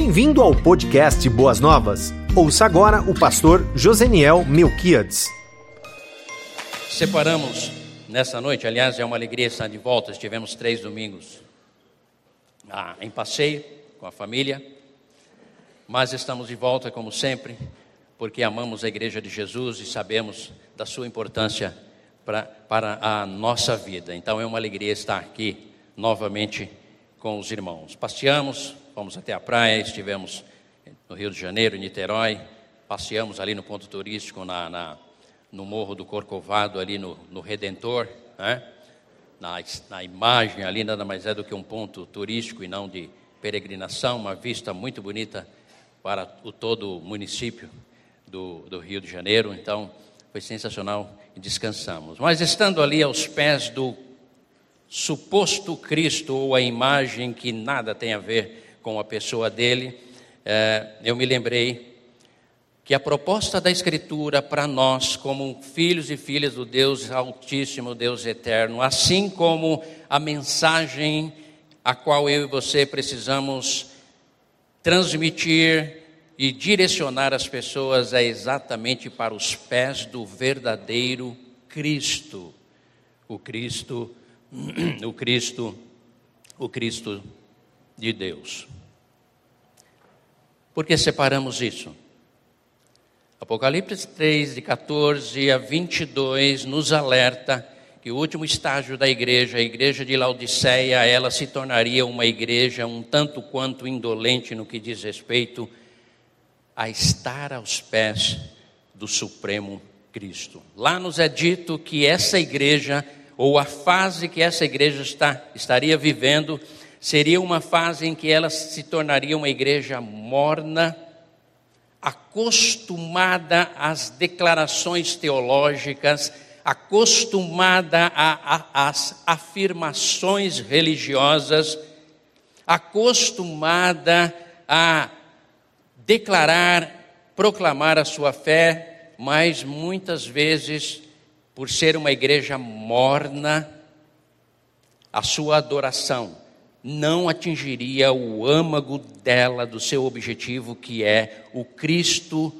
Bem-vindo ao podcast Boas Novas. Ouça agora o pastor Joseniel Melquiades. Separamos nessa noite, aliás, é uma alegria estar de volta. Tivemos três domingos ah, em passeio com a família, mas estamos de volta como sempre, porque amamos a Igreja de Jesus e sabemos da sua importância pra, para a nossa vida. Então é uma alegria estar aqui novamente com os irmãos. Passeamos, fomos até a praia, estivemos no Rio de Janeiro, em Niterói, passeamos ali no ponto turístico, na, na no Morro do Corcovado, ali no, no Redentor, né? na, na imagem ali nada mais é do que um ponto turístico e não de peregrinação, uma vista muito bonita para o todo o município do, do Rio de Janeiro, então foi sensacional e descansamos. Mas estando ali aos pés do suposto Cristo ou a imagem que nada tem a ver com a pessoa dele, é, eu me lembrei que a proposta da Escritura para nós, como filhos e filhas do Deus Altíssimo, Deus Eterno, assim como a mensagem a qual eu e você precisamos transmitir e direcionar as pessoas é exatamente para os pés do verdadeiro Cristo, o Cristo, o Cristo, o Cristo de Deus. Por que separamos isso? Apocalipse 3, de 14 a 22, nos alerta que o último estágio da igreja, a igreja de Laodiceia, ela se tornaria uma igreja um tanto quanto indolente no que diz respeito a estar aos pés do Supremo Cristo. Lá nos é dito que essa igreja, ou a fase que essa igreja está, estaria vivendo, seria uma fase em que ela se tornaria uma igreja morna, acostumada às declarações teológicas, acostumada às afirmações religiosas, acostumada a declarar, proclamar a sua fé, mas muitas vezes, por ser uma igreja morna, a sua adoração não atingiria o âmago dela, do seu objetivo, que é o Cristo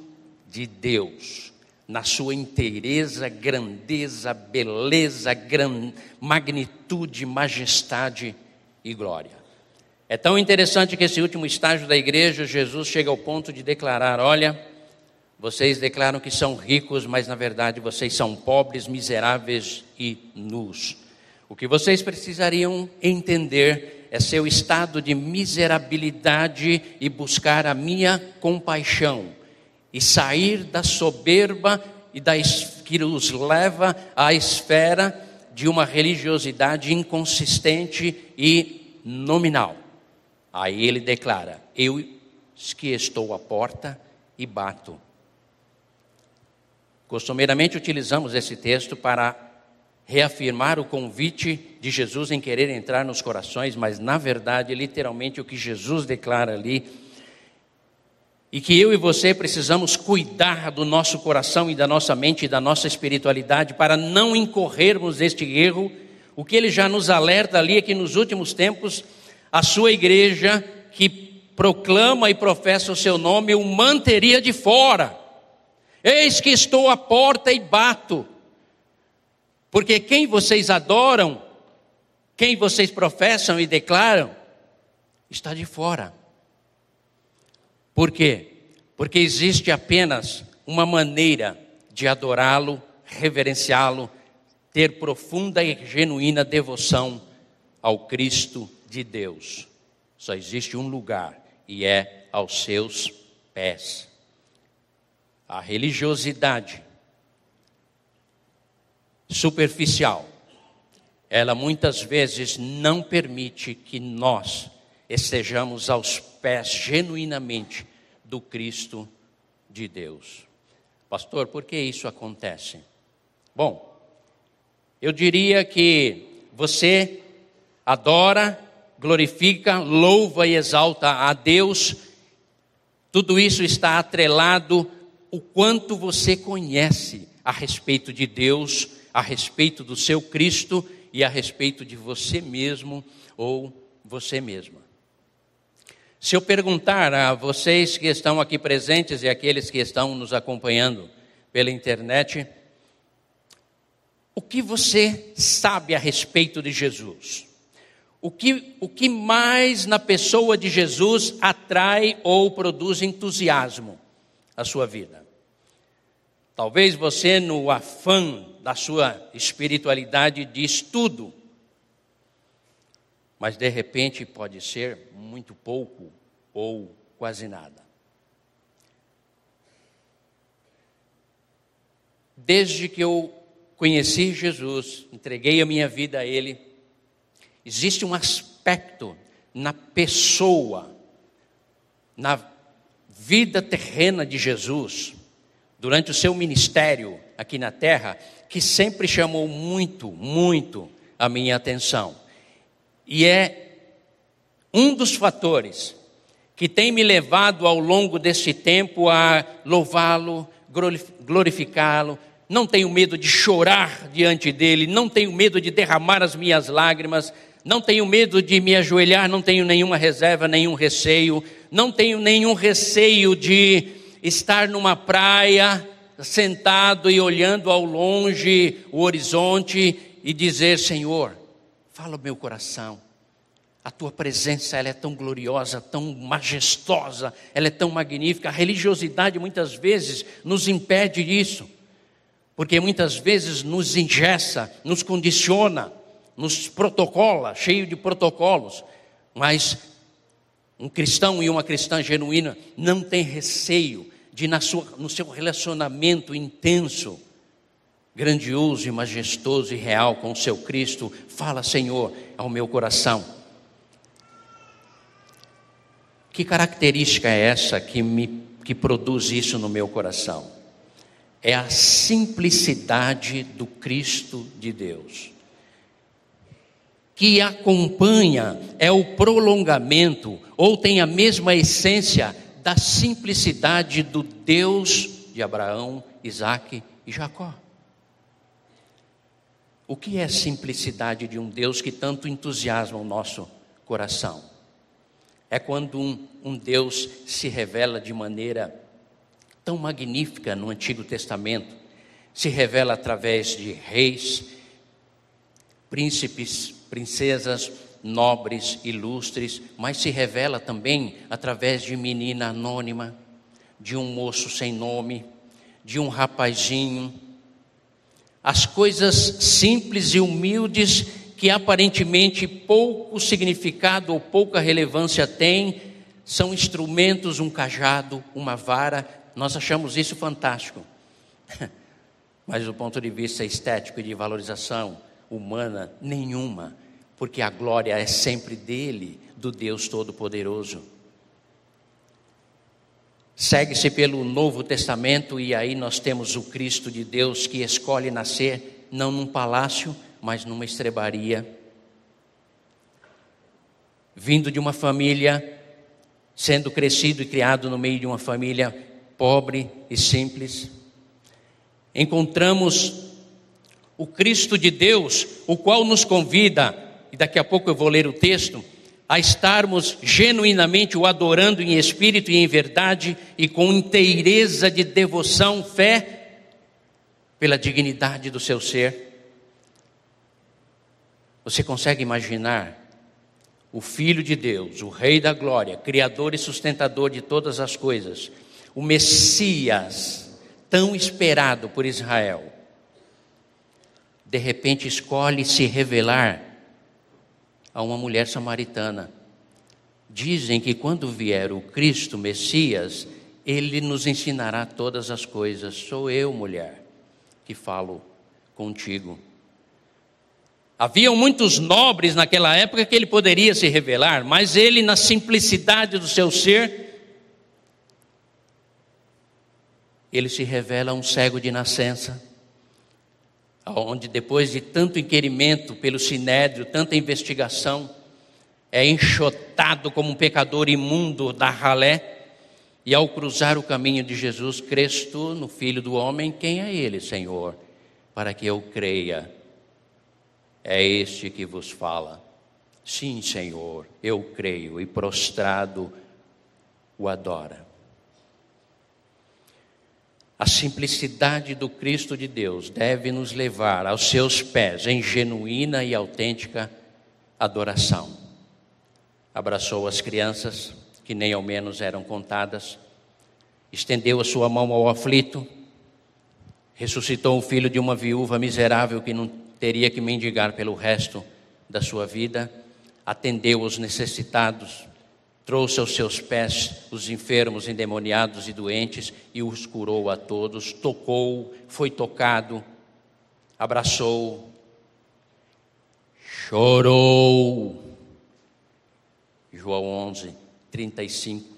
de Deus, na sua inteireza, grandeza, beleza, gran... magnitude, majestade e glória. É tão interessante que esse último estágio da igreja, Jesus chega ao ponto de declarar: olha, vocês declaram que são ricos, mas na verdade vocês são pobres, miseráveis e nus. O que vocês precisariam entender é seu estado de miserabilidade e buscar a minha compaixão e sair da soberba e da que os leva à esfera de uma religiosidade inconsistente e nominal. Aí ele declara: Eu que estou à porta e bato. Costumeiramente utilizamos esse texto para reafirmar o convite de Jesus em querer entrar nos corações, mas na verdade, literalmente, o que Jesus declara ali, e que eu e você precisamos cuidar do nosso coração e da nossa mente e da nossa espiritualidade para não incorrermos neste erro. O que ele já nos alerta ali é que nos últimos tempos a sua igreja que proclama e professa o seu nome o manteria de fora. Eis que estou à porta e bato. Porque quem vocês adoram, quem vocês professam e declaram, está de fora. Por quê? Porque existe apenas uma maneira de adorá-lo, reverenciá-lo, ter profunda e genuína devoção ao Cristo de Deus. Só existe um lugar e é aos seus pés. A religiosidade superficial, ela muitas vezes não permite que nós estejamos aos pés genuinamente do Cristo de Deus. Pastor, por que isso acontece? Bom, eu diria que você adora, glorifica, louva e exalta a Deus, tudo isso está atrelado o quanto você conhece a respeito de Deus a respeito do seu Cristo e a respeito de você mesmo ou você mesma. Se eu perguntar a vocês que estão aqui presentes e aqueles que estão nos acompanhando pela internet, o que você sabe a respeito de Jesus? O que, o que mais na pessoa de Jesus atrai ou produz entusiasmo à sua vida? Talvez você, no afã da sua espiritualidade, diz tudo, mas de repente pode ser muito pouco ou quase nada. Desde que eu conheci Jesus, entreguei a minha vida a Ele, existe um aspecto na pessoa, na vida terrena de Jesus, durante o seu ministério aqui na terra, que sempre chamou muito, muito a minha atenção. E é um dos fatores que tem me levado ao longo desse tempo a louvá-lo, glorificá-lo. Não tenho medo de chorar diante dele, não tenho medo de derramar as minhas lágrimas, não tenho medo de me ajoelhar, não tenho nenhuma reserva, nenhum receio, não tenho nenhum receio de estar numa praia, sentado e olhando ao longe o horizonte e dizer: Senhor, fala o meu coração. A tua presença ela é tão gloriosa, tão majestosa, ela é tão magnífica. A religiosidade muitas vezes nos impede isso, porque muitas vezes nos ingessa, nos condiciona, nos protocola, cheio de protocolos. Mas um cristão e uma cristã genuína não tem receio de na sua, no seu relacionamento intenso, grandioso e majestoso e real com o seu Cristo, fala, Senhor, ao meu coração. Que característica é essa que me que produz isso no meu coração? É a simplicidade do Cristo de Deus. Que acompanha, é o prolongamento, ou tem a mesma essência da simplicidade do Deus de Abraão, Isaac e Jacó. O que é a simplicidade de um Deus que tanto entusiasma o nosso coração? É quando um, um Deus se revela de maneira tão magnífica no Antigo Testamento, se revela através de reis, príncipes, princesas, nobres, ilustres, mas se revela também através de menina anônima, de um moço sem nome, de um rapazinho. As coisas simples e humildes que aparentemente pouco significado ou pouca relevância têm, são instrumentos, um cajado, uma vara. Nós achamos isso fantástico. Mas do ponto de vista estético e de valorização humana, nenhuma porque a glória é sempre dele, do Deus Todo-Poderoso. Segue-se pelo Novo Testamento e aí nós temos o Cristo de Deus que escolhe nascer não num palácio, mas numa estrebaria. Vindo de uma família, sendo crescido e criado no meio de uma família pobre e simples. Encontramos o Cristo de Deus, o qual nos convida e daqui a pouco eu vou ler o texto, a estarmos genuinamente o adorando em espírito e em verdade e com inteireza de devoção, fé, pela dignidade do seu ser. Você consegue imaginar o Filho de Deus, o Rei da Glória, Criador e sustentador de todas as coisas, o Messias, tão esperado por Israel, de repente escolhe se revelar a uma mulher samaritana. Dizem que quando vier o Cristo Messias, ele nos ensinará todas as coisas. Sou eu, mulher, que falo contigo. Haviam muitos nobres naquela época que ele poderia se revelar, mas ele, na simplicidade do seu ser, ele se revela a um cego de nascença onde depois de tanto inquirimento pelo sinédrio, tanta investigação, é enxotado como um pecador imundo da ralé, e ao cruzar o caminho de Jesus, crês tu no Filho do Homem? Quem é ele, Senhor? Para que eu creia. É este que vos fala. Sim, Senhor, eu creio, e prostrado o adora. A simplicidade do Cristo de Deus deve nos levar aos seus pés em genuína e autêntica adoração. Abraçou as crianças, que nem ao menos eram contadas, estendeu a sua mão ao aflito, ressuscitou o filho de uma viúva miserável que não teria que mendigar pelo resto da sua vida, atendeu os necessitados, trouxe aos seus pés os enfermos, endemoniados e doentes e os curou a todos, tocou, foi tocado, abraçou, chorou. João 11, 35.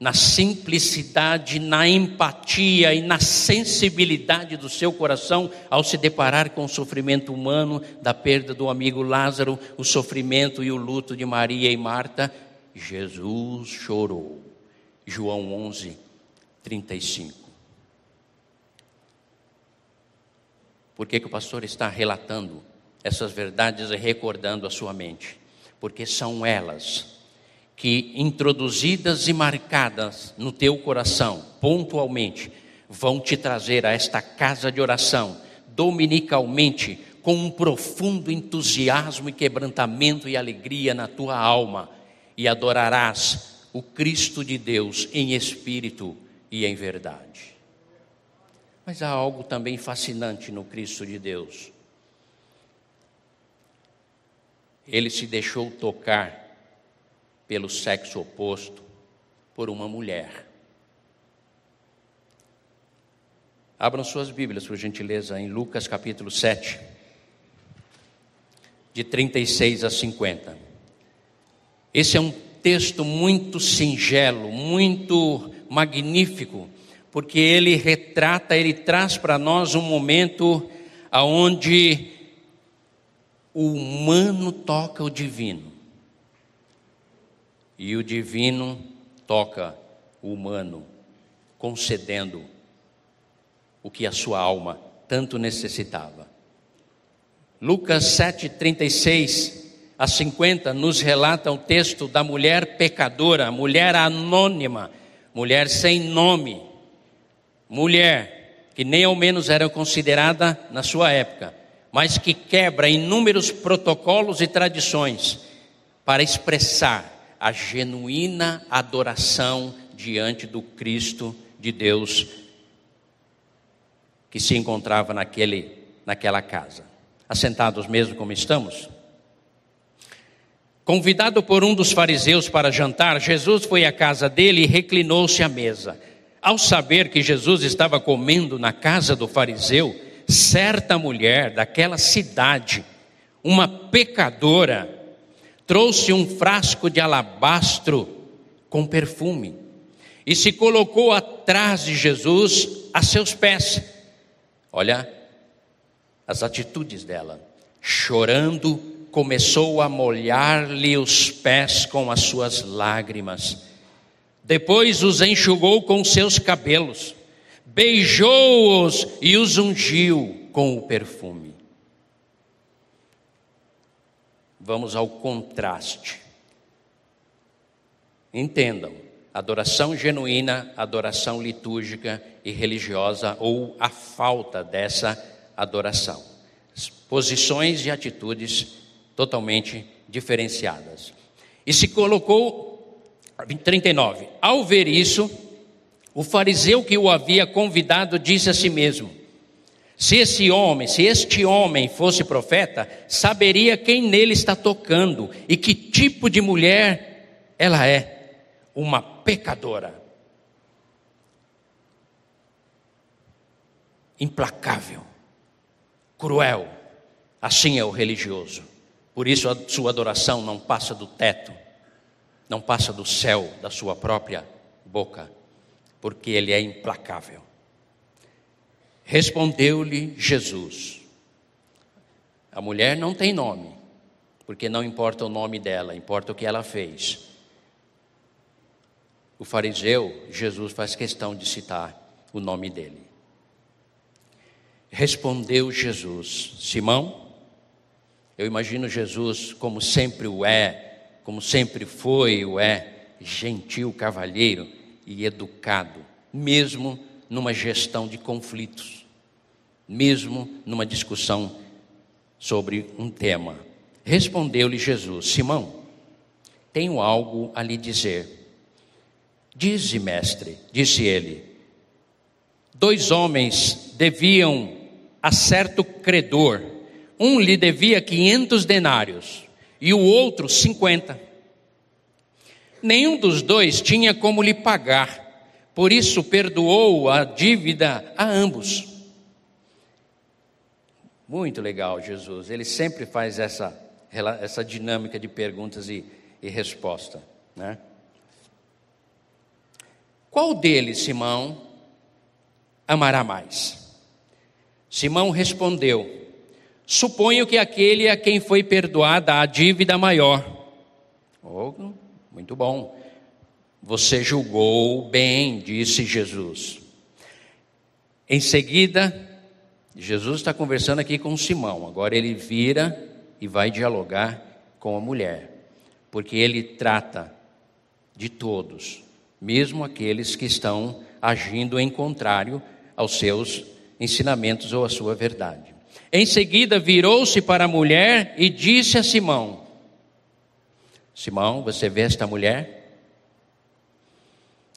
Na simplicidade, na empatia e na sensibilidade do seu coração ao se deparar com o sofrimento humano da perda do amigo Lázaro, o sofrimento e o luto de Maria e Marta, Jesus chorou. João 11, 35. Por que, que o pastor está relatando essas verdades e recordando a sua mente? Porque são elas que, introduzidas e marcadas no teu coração, pontualmente, vão te trazer a esta casa de oração, dominicalmente, com um profundo entusiasmo e quebrantamento e alegria na tua alma e adorarás o Cristo de Deus em espírito e em verdade. Mas há algo também fascinante no Cristo de Deus. Ele se deixou tocar pelo sexo oposto, por uma mulher. Abram suas Bíblias, por gentileza, em Lucas capítulo 7, de 36 a 50. Esse é um texto muito singelo, muito magnífico, porque ele retrata, ele traz para nós um momento aonde o humano toca o divino e o divino toca o humano, concedendo o que a sua alma tanto necessitava. Lucas 7:36 a 50 nos relata o texto da mulher pecadora, mulher anônima, mulher sem nome, mulher que nem ao menos era considerada na sua época, mas que quebra inúmeros protocolos e tradições para expressar a genuína adoração diante do Cristo de Deus que se encontrava naquele, naquela casa. Assentados mesmo como estamos? Convidado por um dos fariseus para jantar, Jesus foi à casa dele e reclinou-se à mesa. Ao saber que Jesus estava comendo na casa do fariseu, certa mulher daquela cidade, uma pecadora, trouxe um frasco de alabastro com perfume e se colocou atrás de Jesus a seus pés. Olha as atitudes dela, chorando começou a molhar-lhe os pés com as suas lágrimas. Depois os enxugou com seus cabelos, beijou-os e os ungiu com o perfume. Vamos ao contraste. Entendam, adoração genuína, adoração litúrgica e religiosa ou a falta dessa adoração. Posições e atitudes totalmente diferenciadas. E se colocou, 39, ao ver isso, o fariseu que o havia convidado disse a si mesmo: Se esse homem, se este homem fosse profeta, saberia quem nele está tocando e que tipo de mulher ela é. Uma pecadora. Implacável, cruel. Assim é o religioso. Por isso a sua adoração não passa do teto, não passa do céu da sua própria boca, porque ele é implacável. Respondeu-lhe Jesus: A mulher não tem nome, porque não importa o nome dela, importa o que ela fez. O fariseu, Jesus faz questão de citar o nome dele. Respondeu Jesus: Simão, eu imagino Jesus como sempre o é, como sempre foi o é. gentil, cavalheiro e educado, mesmo numa gestão de conflitos, mesmo numa discussão sobre um tema. Respondeu-lhe Jesus: Simão, tenho algo a lhe dizer. Dize, mestre, disse ele. Dois homens deviam a certo credor. Um lhe devia quinhentos denários e o outro cinquenta. Nenhum dos dois tinha como lhe pagar, por isso perdoou a dívida a ambos. Muito legal, Jesus. Ele sempre faz essa, essa dinâmica de perguntas e, e resposta. Né? Qual deles, Simão, amará mais? Simão respondeu: Suponho que aquele a quem foi perdoada a dívida maior. Oh, muito bom. Você julgou bem, disse Jesus. Em seguida, Jesus está conversando aqui com Simão. Agora ele vira e vai dialogar com a mulher, porque ele trata de todos, mesmo aqueles que estão agindo em contrário aos seus ensinamentos ou à sua verdade. Em seguida, virou-se para a mulher e disse a Simão: Simão, você vê esta mulher?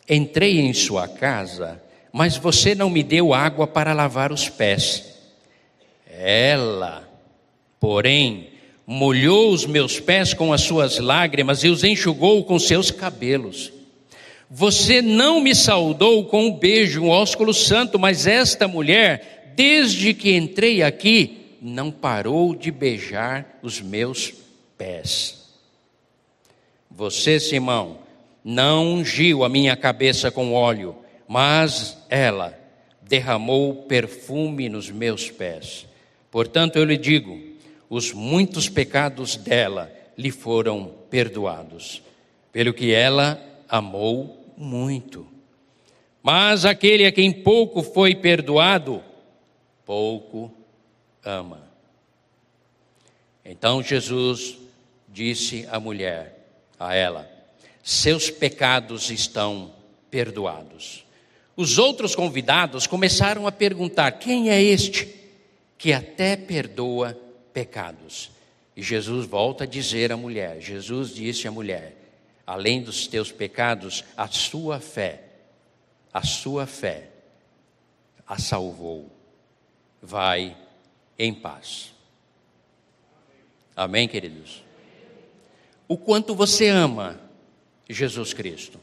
Entrei em sua casa, mas você não me deu água para lavar os pés. Ela, porém, molhou os meus pés com as suas lágrimas e os enxugou com seus cabelos. Você não me saudou com um beijo, um ósculo santo, mas esta mulher, desde que entrei aqui, não parou de beijar os meus pés. Você, Simão, não ungiu a minha cabeça com óleo, mas ela derramou perfume nos meus pés. Portanto, eu lhe digo: os muitos pecados dela lhe foram perdoados, pelo que ela amou muito. Mas aquele a quem pouco foi perdoado, pouco ama. Então Jesus disse à mulher, a ela: Seus pecados estão perdoados. Os outros convidados começaram a perguntar: Quem é este que até perdoa pecados? E Jesus volta a dizer à mulher: Jesus disse à mulher: além dos teus pecados, a sua fé, a sua fé a salvou. Vai em paz. Amém, queridos? O quanto você ama Jesus Cristo.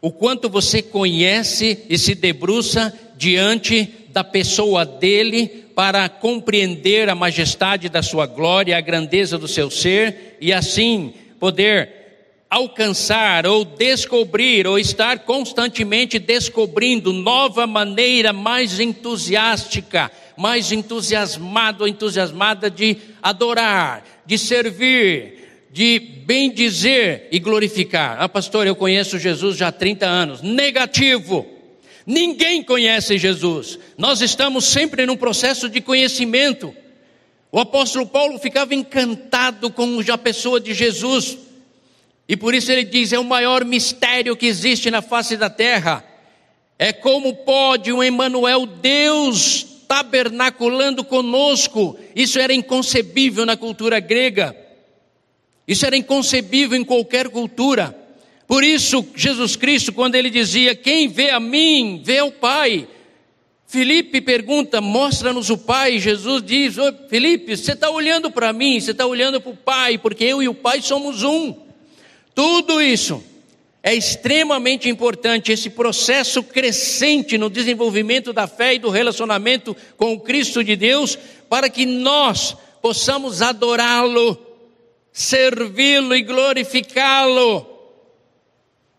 O quanto você conhece e se debruça diante da pessoa dele para compreender a majestade da sua glória, a grandeza do seu ser e assim poder alcançar ou descobrir ou estar constantemente descobrindo nova maneira mais entusiástica, mais entusiasmado ou entusiasmada de adorar, de servir, de bem dizer e glorificar. Ah, pastor, eu conheço Jesus já há 30 anos. Negativo. Ninguém conhece Jesus. Nós estamos sempre num processo de conhecimento. O apóstolo Paulo ficava encantado com a pessoa de Jesus e por isso ele diz: é o maior mistério que existe na face da terra. É como pode um Emmanuel, Deus tabernaculando conosco. Isso era inconcebível na cultura grega. Isso era inconcebível em qualquer cultura. Por isso, Jesus Cristo, quando ele dizia: Quem vê a mim, vê o Pai. Felipe pergunta: Mostra-nos o Pai. Jesus diz: Felipe, você está olhando para mim, você está olhando para o Pai, porque eu e o Pai somos um. Tudo isso é extremamente importante, esse processo crescente no desenvolvimento da fé e do relacionamento com o Cristo de Deus, para que nós possamos adorá-lo, servi-lo e glorificá-lo.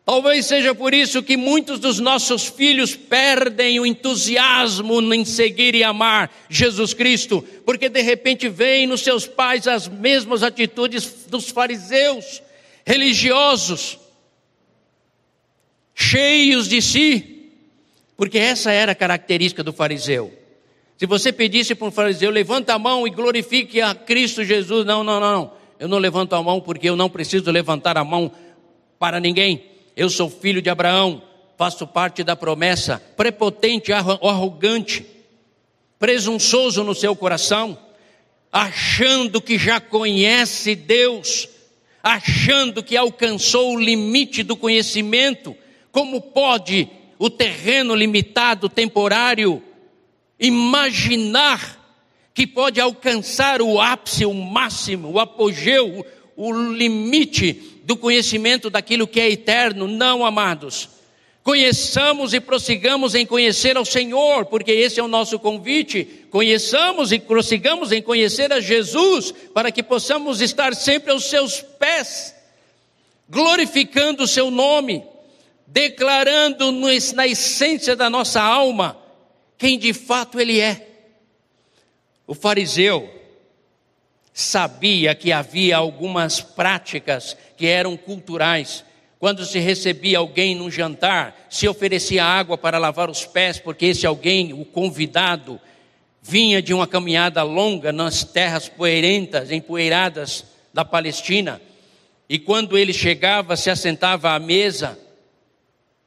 Talvez seja por isso que muitos dos nossos filhos perdem o entusiasmo em seguir e amar Jesus Cristo, porque de repente veem nos seus pais as mesmas atitudes dos fariseus religiosos, cheios de si, porque essa era a característica do fariseu. Se você pedisse para um fariseu, levanta a mão e glorifique a Cristo Jesus, não, não, não, não. Eu não levanto a mão porque eu não preciso levantar a mão para ninguém. Eu sou filho de Abraão, faço parte da promessa, prepotente, arrogante, presunçoso no seu coração, achando que já conhece Deus, achando que alcançou o limite do conhecimento, como pode o terreno limitado, temporário, imaginar que pode alcançar o ápice, o máximo, o apogeu, o limite do conhecimento daquilo que é eterno? Não, amados. Conheçamos e prossigamos em conhecer ao Senhor, porque esse é o nosso convite. Conheçamos e prossigamos em conhecer a Jesus, para que possamos estar sempre aos seus pés, glorificando o seu nome, declarando na essência da nossa alma quem de fato ele é. O fariseu sabia que havia algumas práticas que eram culturais quando se recebia alguém num jantar, se oferecia água para lavar os pés, porque esse alguém, o convidado, vinha de uma caminhada longa nas terras poeirentas, empoeiradas da Palestina. E quando ele chegava, se assentava à mesa,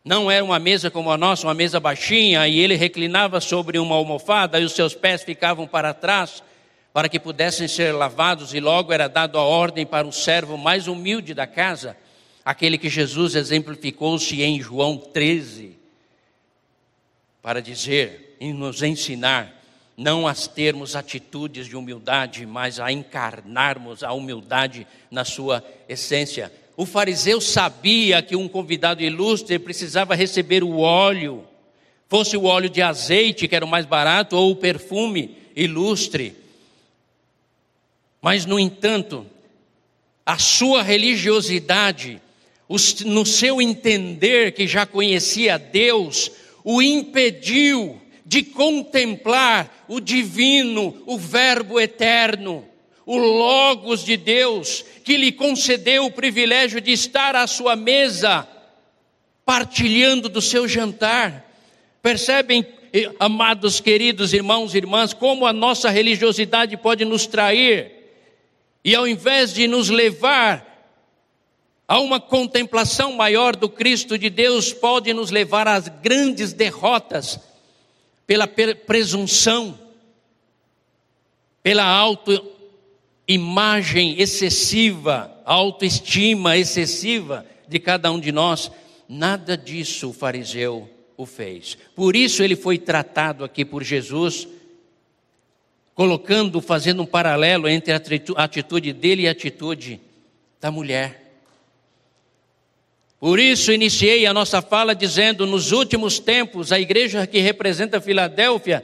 não era uma mesa como a nossa, uma mesa baixinha, e ele reclinava sobre uma almofada e os seus pés ficavam para trás, para que pudessem ser lavados, e logo era dado a ordem para o servo mais humilde da casa aquele que Jesus exemplificou-se em João 13, para dizer e nos ensinar não a termos atitudes de humildade, mas a encarnarmos a humildade na sua essência. O fariseu sabia que um convidado ilustre precisava receber o óleo, fosse o óleo de azeite, que era o mais barato, ou o perfume ilustre. Mas, no entanto, a sua religiosidade no seu entender que já conhecia Deus, o impediu de contemplar o divino, o Verbo eterno, o Logos de Deus, que lhe concedeu o privilégio de estar à sua mesa, partilhando do seu jantar. Percebem, amados queridos irmãos e irmãs, como a nossa religiosidade pode nos trair, e ao invés de nos levar Há uma contemplação maior do Cristo de Deus pode nos levar às grandes derrotas pela presunção, pela autoimagem excessiva, autoestima excessiva de cada um de nós. Nada disso o fariseu o fez. Por isso ele foi tratado aqui por Jesus, colocando, fazendo um paralelo entre a atitude dele e a atitude da mulher. Por isso iniciei a nossa fala dizendo: nos últimos tempos, a igreja que representa Filadélfia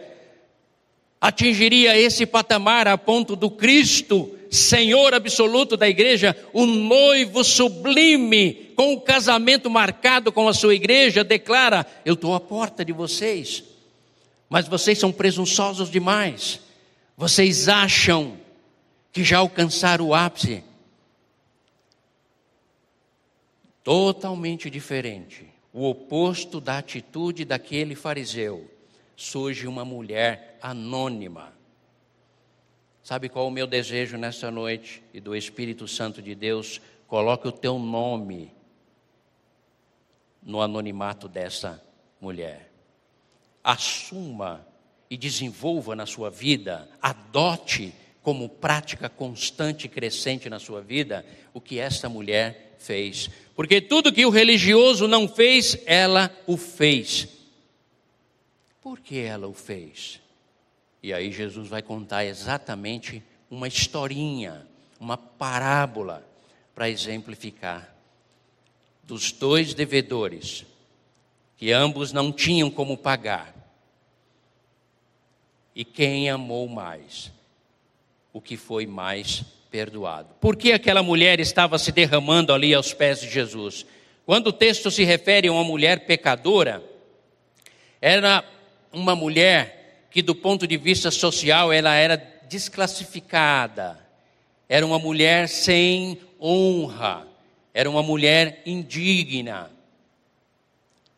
atingiria esse patamar a ponto do Cristo, Senhor absoluto da igreja, o noivo sublime, com o casamento marcado com a sua igreja, declara: Eu estou à porta de vocês, mas vocês são presunçosos demais, vocês acham que já alcançaram o ápice totalmente diferente, o oposto da atitude daquele fariseu, surge uma mulher anônima. Sabe qual é o meu desejo nessa noite e do Espírito Santo de Deus? Coloque o teu nome no anonimato dessa mulher. Assuma e desenvolva na sua vida, adote como prática constante e crescente na sua vida o que esta mulher fez. Porque tudo que o religioso não fez, ela o fez. Por que ela o fez? E aí Jesus vai contar exatamente uma historinha, uma parábola para exemplificar dos dois devedores que ambos não tinham como pagar. E quem amou mais? O que foi mais perdoado. Por que aquela mulher estava se derramando ali aos pés de Jesus? Quando o texto se refere a uma mulher pecadora, era uma mulher que, do ponto de vista social, ela era desclassificada, era uma mulher sem honra, era uma mulher indigna.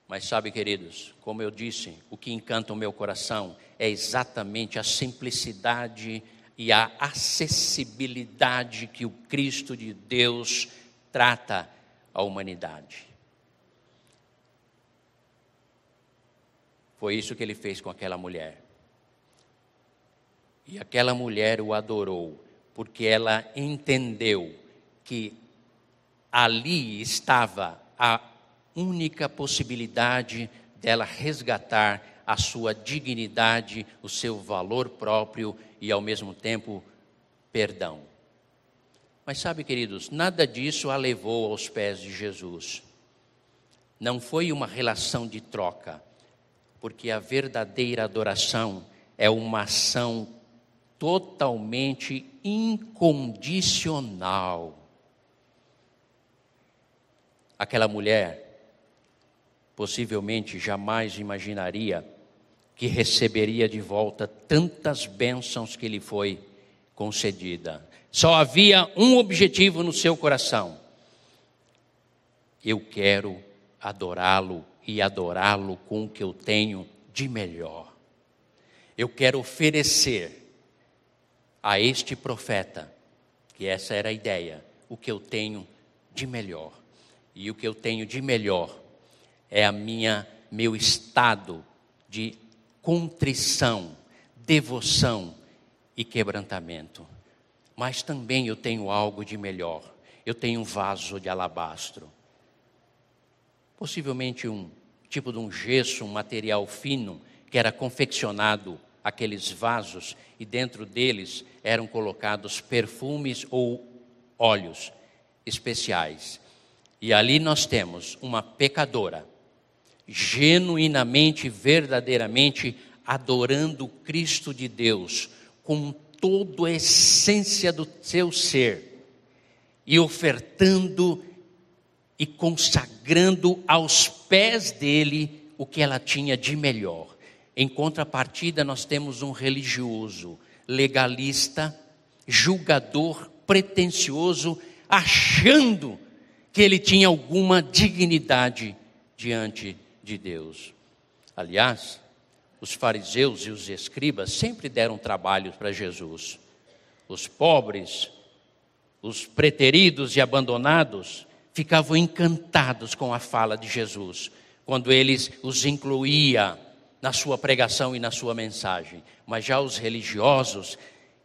Mas sabe, queridos, como eu disse, o que encanta o meu coração é exatamente a simplicidade e a acessibilidade que o Cristo de Deus trata a humanidade. Foi isso que ele fez com aquela mulher. E aquela mulher o adorou, porque ela entendeu que ali estava a única possibilidade dela resgatar a sua dignidade, o seu valor próprio e, ao mesmo tempo, perdão. Mas sabe, queridos, nada disso a levou aos pés de Jesus. Não foi uma relação de troca, porque a verdadeira adoração é uma ação totalmente incondicional. Aquela mulher possivelmente jamais imaginaria que receberia de volta tantas bênçãos que lhe foi concedida. Só havia um objetivo no seu coração: eu quero adorá-lo e adorá-lo com o que eu tenho de melhor. Eu quero oferecer a este profeta, que essa era a ideia, o que eu tenho de melhor. E o que eu tenho de melhor é a minha meu estado de contrição, devoção e quebrantamento. Mas também eu tenho algo de melhor. Eu tenho um vaso de alabastro. Possivelmente um tipo de um gesso, um material fino que era confeccionado aqueles vasos e dentro deles eram colocados perfumes ou óleos especiais. E ali nós temos uma pecadora, genuinamente, verdadeiramente adorando o Cristo de Deus, com toda a essência do seu ser, e ofertando e consagrando aos pés dele o que ela tinha de melhor. Em contrapartida, nós temos um religioso, legalista, julgador, pretensioso, achando que ele tinha alguma dignidade diante de Deus. Aliás, os fariseus e os escribas sempre deram trabalho para Jesus. Os pobres, os preteridos e abandonados ficavam encantados com a fala de Jesus, quando eles os incluía na sua pregação e na sua mensagem. Mas já os religiosos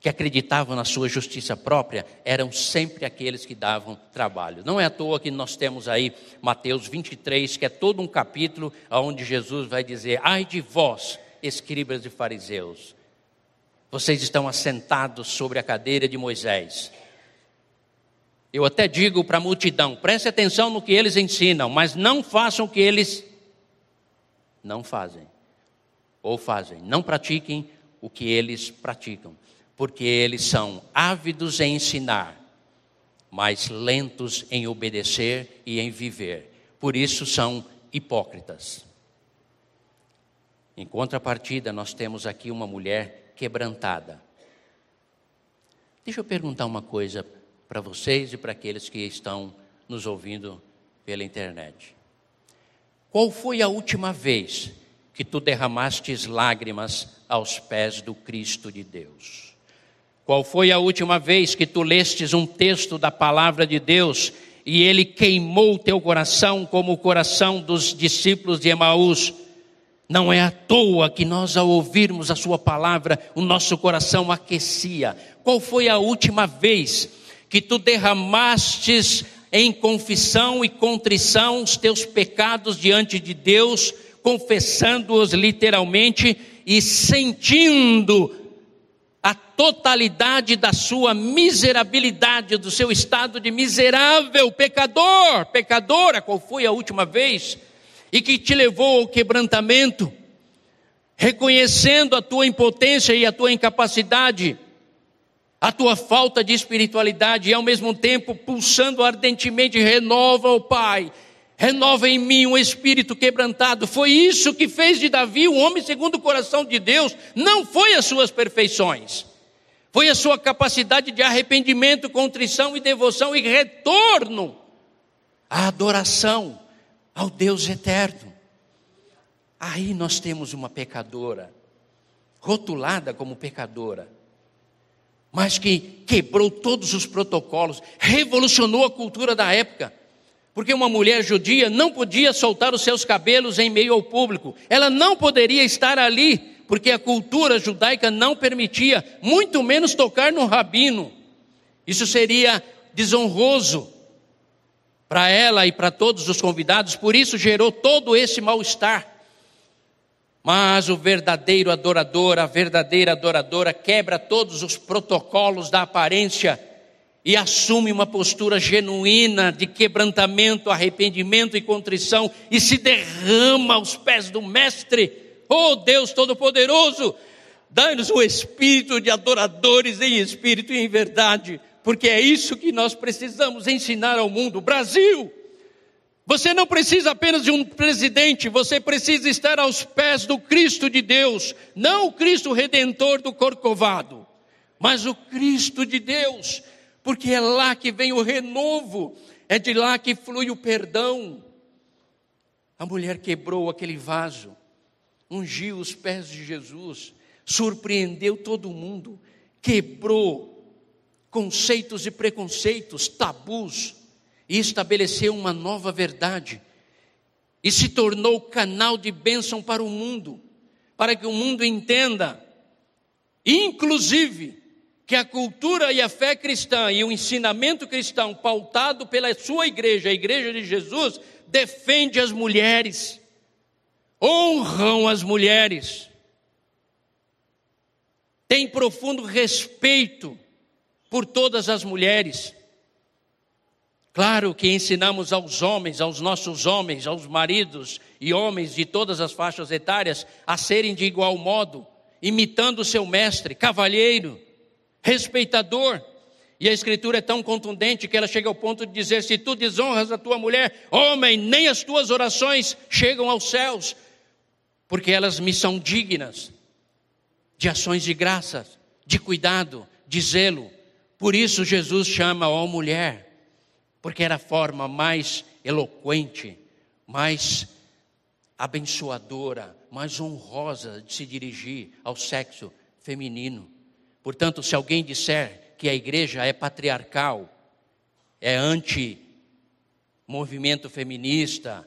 que acreditavam na sua justiça própria eram sempre aqueles que davam trabalho. Não é à toa que nós temos aí Mateus 23, que é todo um capítulo onde Jesus vai dizer: Ai de vós, escribas e fariseus, vocês estão assentados sobre a cadeira de Moisés. Eu até digo para a multidão: preste atenção no que eles ensinam, mas não façam o que eles não fazem. Ou fazem, não pratiquem o que eles praticam porque eles são ávidos em ensinar, mas lentos em obedecer e em viver. Por isso são hipócritas. Em contrapartida, nós temos aqui uma mulher quebrantada. Deixa eu perguntar uma coisa para vocês e para aqueles que estão nos ouvindo pela internet. Qual foi a última vez que tu derramastes lágrimas aos pés do Cristo de Deus? Qual foi a última vez que tu lestes um texto da palavra de Deus e ele queimou teu coração como o coração dos discípulos de Emaús? Não é à toa que nós, ao ouvirmos a Sua palavra, o nosso coração aquecia. Qual foi a última vez que tu derramastes em confissão e contrição os teus pecados diante de Deus, confessando-os literalmente e sentindo totalidade da sua miserabilidade, do seu estado de miserável, pecador, pecadora, qual foi a última vez, e que te levou ao quebrantamento, reconhecendo a tua impotência e a tua incapacidade, a tua falta de espiritualidade, e ao mesmo tempo pulsando ardentemente, renova, o Pai, renova em mim um espírito quebrantado. Foi isso que fez de Davi um homem segundo o coração de Deus, não foi as suas perfeições. Foi a sua capacidade de arrependimento, contrição e devoção e retorno à adoração ao Deus eterno. Aí nós temos uma pecadora, rotulada como pecadora, mas que quebrou todos os protocolos, revolucionou a cultura da época porque uma mulher judia não podia soltar os seus cabelos em meio ao público, ela não poderia estar ali, porque a cultura judaica não permitia, muito menos tocar no rabino. Isso seria desonroso para ela e para todos os convidados, por isso gerou todo esse mal-estar. Mas o verdadeiro adorador, a verdadeira adoradora, quebra todos os protocolos da aparência e assume uma postura genuína de quebrantamento, arrependimento e contrição e se derrama aos pés do Mestre. Oh Deus Todo-Poderoso, dai-nos o espírito de adoradores em espírito e em verdade, porque é isso que nós precisamos ensinar ao mundo. Brasil, você não precisa apenas de um presidente, você precisa estar aos pés do Cristo de Deus, não o Cristo redentor do Corcovado, mas o Cristo de Deus porque é lá que vem o renovo, é de lá que flui o perdão. A mulher quebrou aquele vaso, ungiu os pés de Jesus, surpreendeu todo mundo, quebrou conceitos e preconceitos, tabus, e estabeleceu uma nova verdade, e se tornou canal de bênção para o mundo, para que o mundo entenda, inclusive, que a cultura e a fé cristã e o ensinamento cristão pautado pela sua igreja, a igreja de Jesus, defende as mulheres, honram as mulheres, tem profundo respeito por todas as mulheres. Claro que ensinamos aos homens, aos nossos homens, aos maridos e homens de todas as faixas etárias a serem de igual modo, imitando o seu mestre, cavalheiro, respeitador. E a escritura é tão contundente que ela chega ao ponto de dizer: se tu desonras a tua mulher, homem, nem as tuas orações chegam aos céus, porque elas me são dignas de ações de graça, de cuidado, de zelo. Por isso Jesus chama ó mulher, porque era a forma mais eloquente, mais abençoadora, mais honrosa de se dirigir ao sexo feminino. Portanto, se alguém disser que a igreja é patriarcal, é anti-movimento feminista,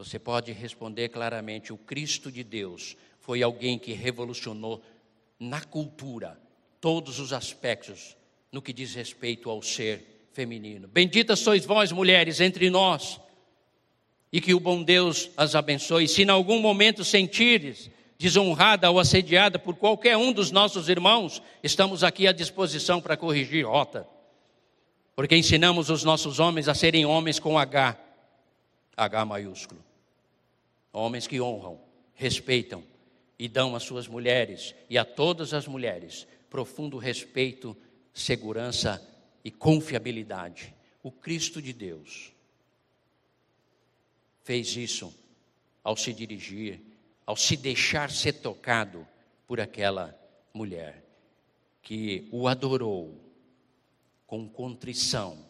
você pode responder claramente: o Cristo de Deus foi alguém que revolucionou na cultura todos os aspectos no que diz respeito ao ser feminino. Benditas sois vós, mulheres, entre nós, e que o bom Deus as abençoe. Se em algum momento sentires desonrada ou assediada por qualquer um dos nossos irmãos, estamos aqui à disposição para corrigir rota. Porque ensinamos os nossos homens a serem homens com H, H maiúsculo. Homens que honram, respeitam e dão às suas mulheres e a todas as mulheres profundo respeito, segurança e confiabilidade. O Cristo de Deus fez isso ao se dirigir ao se deixar ser tocado por aquela mulher que o adorou com contrição,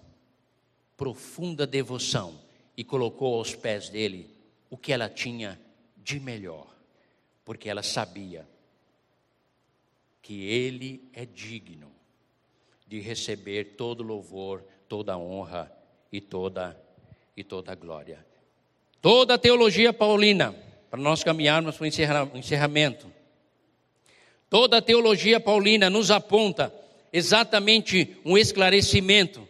profunda devoção e colocou aos pés dele o que ela tinha de melhor, porque ela sabia que ele é digno de receber todo louvor, toda honra e toda e toda glória. Toda a teologia paulina para nós caminharmos para o encerramento. Toda a teologia paulina nos aponta exatamente um esclarecimento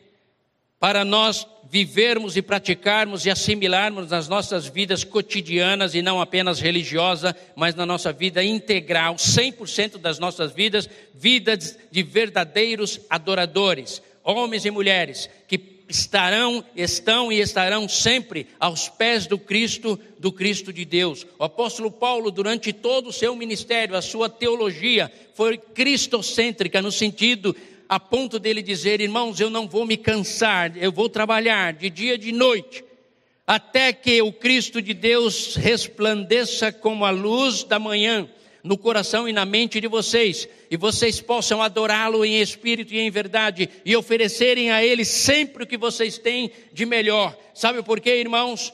para nós vivermos e praticarmos e assimilarmos nas nossas vidas cotidianas e não apenas religiosa, mas na nossa vida integral, 100% das nossas vidas, vidas de verdadeiros adoradores, homens e mulheres que estarão, estão e estarão sempre aos pés do Cristo, do Cristo de Deus. O apóstolo Paulo, durante todo o seu ministério, a sua teologia foi cristocêntrica, no sentido, a ponto dele dizer: irmãos, eu não vou me cansar, eu vou trabalhar de dia e de noite, até que o Cristo de Deus resplandeça como a luz da manhã no coração e na mente de vocês, e vocês possam adorá-lo em espírito e em verdade, e oferecerem a Ele sempre o que vocês têm de melhor. Sabe por quê, irmãos?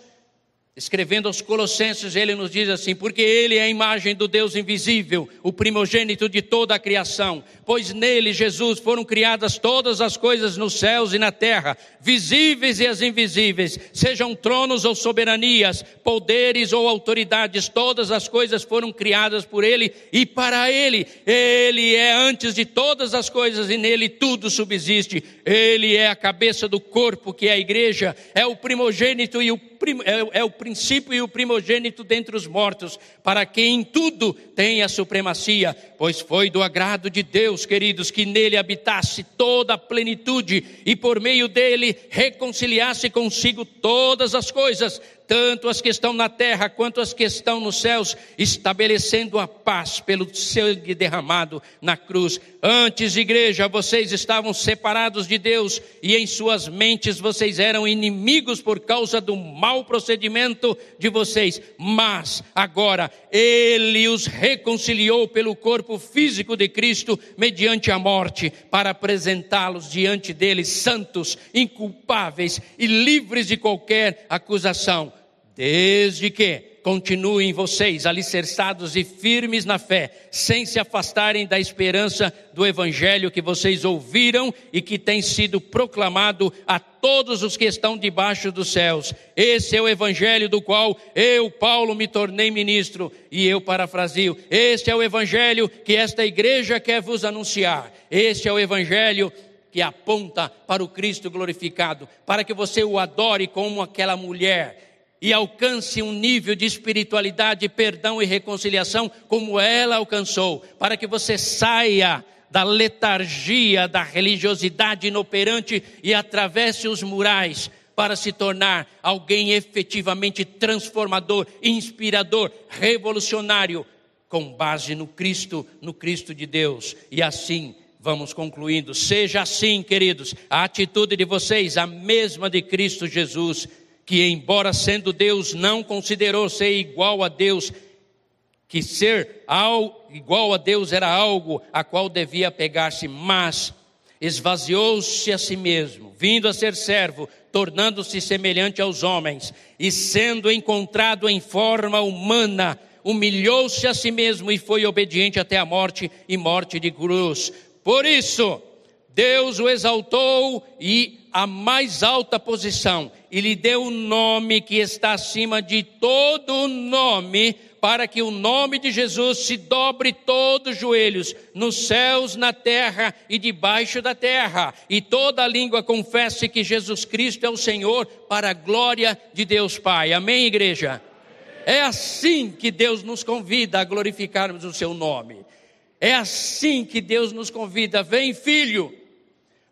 Escrevendo aos Colossenses, ele nos diz assim: porque ele é a imagem do Deus invisível, o primogênito de toda a criação, pois nele, Jesus, foram criadas todas as coisas nos céus e na terra, visíveis e as invisíveis, sejam tronos ou soberanias, poderes ou autoridades, todas as coisas foram criadas por ele e para ele. Ele é antes de todas as coisas e nele tudo subsiste. Ele é a cabeça do corpo, que é a igreja, é o primogênito e o é, é o princípio e o primogênito dentre os mortos, para que em tudo tenha supremacia, pois foi do agrado de Deus, queridos, que nele habitasse toda a plenitude e por meio dele reconciliasse consigo todas as coisas tanto as que estão na terra quanto as que estão nos céus, estabelecendo a paz pelo sangue derramado na cruz. Antes, igreja, vocês estavam separados de Deus e em suas mentes vocês eram inimigos por causa do mau procedimento de vocês, mas agora Ele os reconciliou pelo corpo físico de Cristo mediante a morte, para apresentá-los diante dele santos, inculpáveis e livres de qualquer acusação desde que continuem vocês alicerçados e firmes na fé, sem se afastarem da esperança do evangelho que vocês ouviram e que tem sido proclamado a todos os que estão debaixo dos céus. Esse é o evangelho do qual eu, Paulo, me tornei ministro e eu parafrasio. Este é o evangelho que esta igreja quer vos anunciar. Este é o evangelho que aponta para o Cristo glorificado, para que você o adore como aquela mulher e alcance um nível de espiritualidade, perdão e reconciliação como ela alcançou, para que você saia da letargia, da religiosidade inoperante e atravesse os murais para se tornar alguém efetivamente transformador, inspirador, revolucionário, com base no Cristo, no Cristo de Deus. E assim vamos concluindo. Seja assim, queridos, a atitude de vocês, a mesma de Cristo Jesus que, embora sendo Deus, não considerou ser igual a Deus, que ser ao, igual a Deus era algo a qual devia pegar-se, mas esvaziou-se a si mesmo, vindo a ser servo, tornando-se semelhante aos homens, e sendo encontrado em forma humana, humilhou-se a si mesmo e foi obediente até a morte e morte de cruz. Por isso, Deus o exaltou e a mais alta posição e lhe deu um nome que está acima de todo nome, para que o nome de Jesus se dobre todos os joelhos, nos céus, na terra e debaixo da terra, e toda língua confesse que Jesus Cristo é o Senhor, para a glória de Deus Pai. Amém, igreja? É assim que Deus nos convida a glorificarmos o seu nome. É assim que Deus nos convida. Vem, filho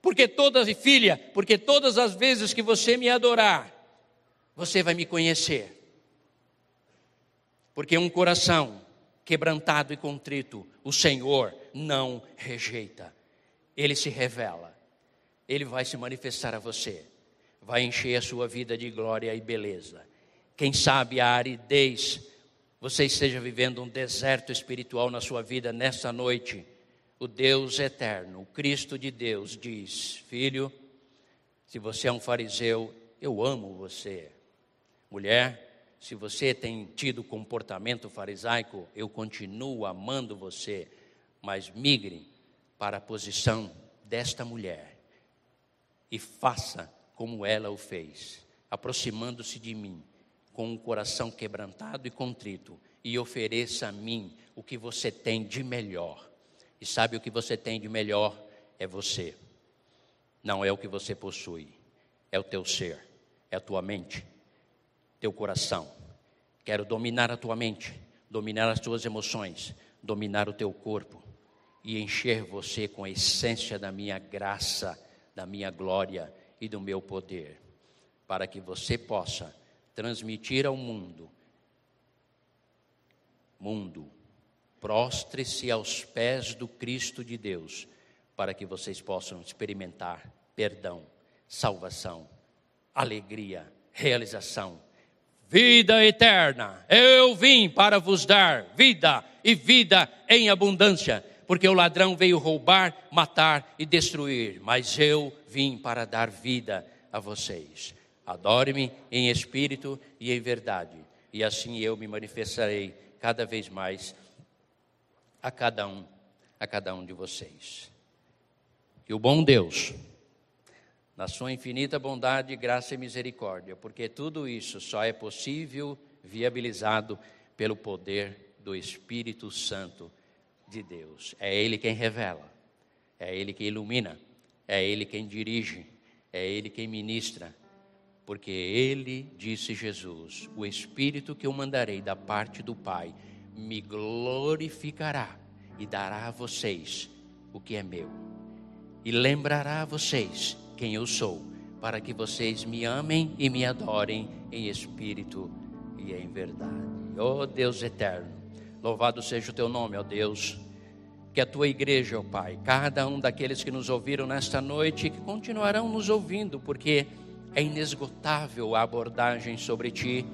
porque todas, filha, porque todas as vezes que você me adorar, você vai me conhecer. Porque um coração quebrantado e contrito, o Senhor não rejeita. Ele se revela. Ele vai se manifestar a você. Vai encher a sua vida de glória e beleza. Quem sabe a aridez, você esteja vivendo um deserto espiritual na sua vida nessa noite o Deus eterno, o Cristo de Deus, diz: Filho, se você é um fariseu, eu amo você. Mulher, se você tem tido comportamento farisaico, eu continuo amando você, mas migre para a posição desta mulher e faça como ela o fez, aproximando-se de mim com um coração quebrantado e contrito, e ofereça a mim o que você tem de melhor e sabe o que você tem de melhor? É você. Não é o que você possui, é o teu ser, é a tua mente, teu coração. Quero dominar a tua mente, dominar as tuas emoções, dominar o teu corpo. E encher você com a essência da minha graça, da minha glória e do meu poder, para que você possa transmitir ao mundo mundo prostre-se aos pés do Cristo de Deus, para que vocês possam experimentar perdão, salvação, alegria, realização, vida eterna. Eu vim para vos dar vida e vida em abundância, porque o ladrão veio roubar, matar e destruir, mas eu vim para dar vida a vocês. Adore-me em espírito e em verdade, e assim eu me manifestarei cada vez mais a cada um, a cada um de vocês. Que o bom Deus, na sua infinita bondade, graça e misericórdia, porque tudo isso só é possível, viabilizado pelo poder do Espírito Santo de Deus. É Ele quem revela, é Ele quem ilumina, é Ele quem dirige, é Ele quem ministra, porque Ele, disse Jesus, o Espírito que eu mandarei da parte do Pai, me glorificará e dará a vocês o que é meu, e lembrará a vocês quem eu sou, para que vocês me amem e me adorem em espírito e em verdade. Oh Deus eterno, louvado seja o teu nome, ó Deus. Que a tua igreja, ó Pai, cada um daqueles que nos ouviram nesta noite e que continuarão nos ouvindo, porque é inesgotável a abordagem sobre ti.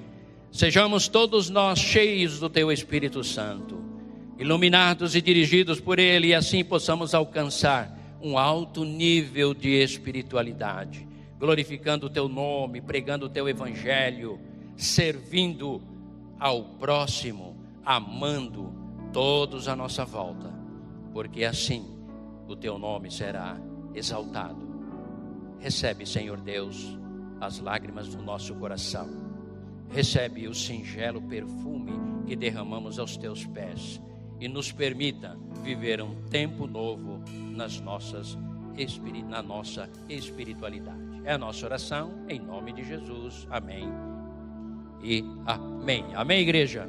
Sejamos todos nós cheios do teu Espírito Santo, iluminados e dirigidos por ele, e assim possamos alcançar um alto nível de espiritualidade, glorificando o teu nome, pregando o teu evangelho, servindo ao próximo, amando todos à nossa volta, porque assim o teu nome será exaltado. Recebe, Senhor Deus, as lágrimas do nosso coração. Recebe o singelo perfume que derramamos aos teus pés e nos permita viver um tempo novo nas nossas, na nossa espiritualidade. É a nossa oração, em nome de Jesus. Amém e amém. Amém, igreja.